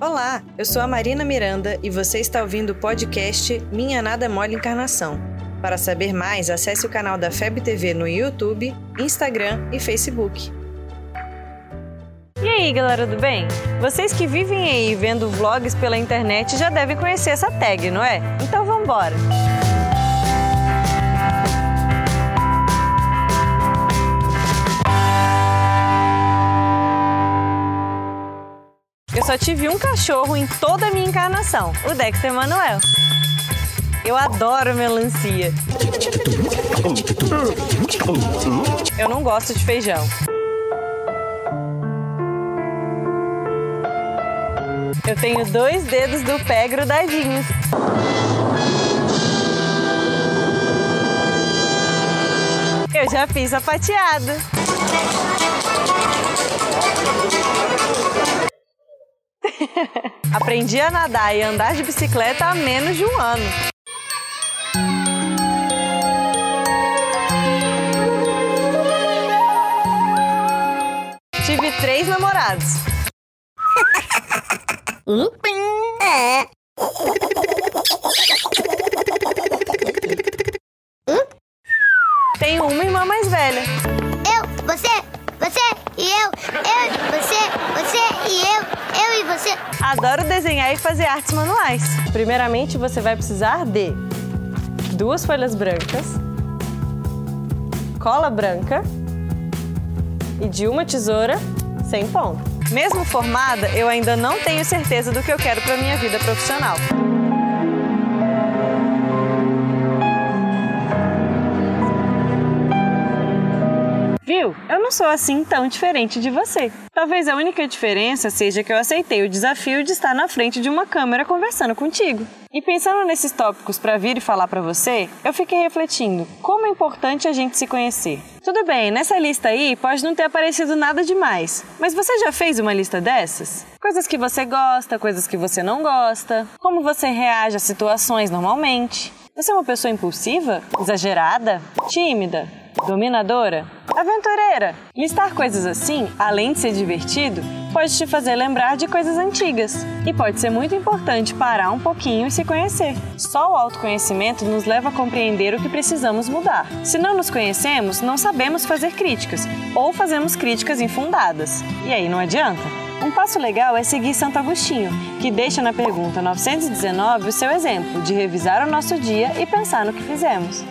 Olá, eu sou a Marina Miranda e você está ouvindo o podcast Minha Nada Mole Encarnação. Para saber mais, acesse o canal da FEB TV no YouTube, Instagram e Facebook. E aí, galera do bem? Vocês que vivem aí vendo vlogs pela internet já devem conhecer essa tag, não é? Então vamos embora! Só tive um cachorro em toda a minha encarnação, o Dexter Manuel. Eu adoro melancia. Eu não gosto de feijão. Eu tenho dois dedos do pé grudadinhos. Eu já fiz sapateado. Aprendi a nadar e andar de bicicleta há menos de um ano. Tive três namorados. Um É. Tenho uma irmã mais velha. Eu, você, você e eu, eu, você, você e eu, eu e você. Adoro desenhar e fazer artes manuais. Primeiramente, você vai precisar de duas folhas brancas, cola branca e de uma tesoura sem ponta. Mesmo formada, eu ainda não tenho certeza do que eu quero para minha vida profissional. Viu? Eu não sou assim tão diferente de você. Talvez a única diferença seja que eu aceitei o desafio de estar na frente de uma câmera conversando contigo. E pensando nesses tópicos para vir e falar para você, eu fiquei refletindo como é importante a gente se conhecer. Tudo bem, nessa lista aí pode não ter aparecido nada demais, mas você já fez uma lista dessas? Coisas que você gosta, coisas que você não gosta, como você reage a situações normalmente. Você é uma pessoa impulsiva, exagerada, tímida, dominadora, aventureira. Listar coisas assim, além de ser divertido, pode te fazer lembrar de coisas antigas. E pode ser muito importante parar um pouquinho e se conhecer. Só o autoconhecimento nos leva a compreender o que precisamos mudar. Se não nos conhecemos, não sabemos fazer críticas ou fazemos críticas infundadas. E aí não adianta. Um passo legal é seguir Santo Agostinho, que deixa na pergunta 919 o seu exemplo de revisar o nosso dia e pensar no que fizemos.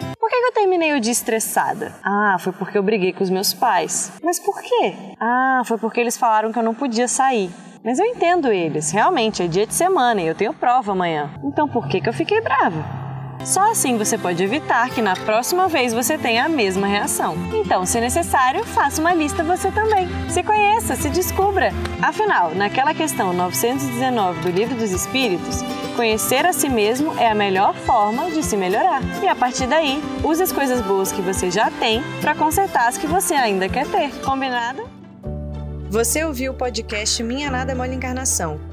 Que eu terminei o dia estressada? Ah, foi porque eu briguei com os meus pais. Mas por quê? Ah, foi porque eles falaram que eu não podia sair. Mas eu entendo eles, realmente é dia de semana e eu tenho prova amanhã. Então por que, que eu fiquei brava? Só assim você pode evitar que na próxima vez você tenha a mesma reação. Então, se necessário, faça uma lista você também. Se conheça, se descubra. Afinal, naquela questão 919 do Livro dos Espíritos, conhecer a si mesmo é a melhor forma de se melhorar. E a partir daí, use as coisas boas que você já tem para consertar as que você ainda quer ter. Combinado? Você ouviu o podcast Minha Nada Mole Encarnação.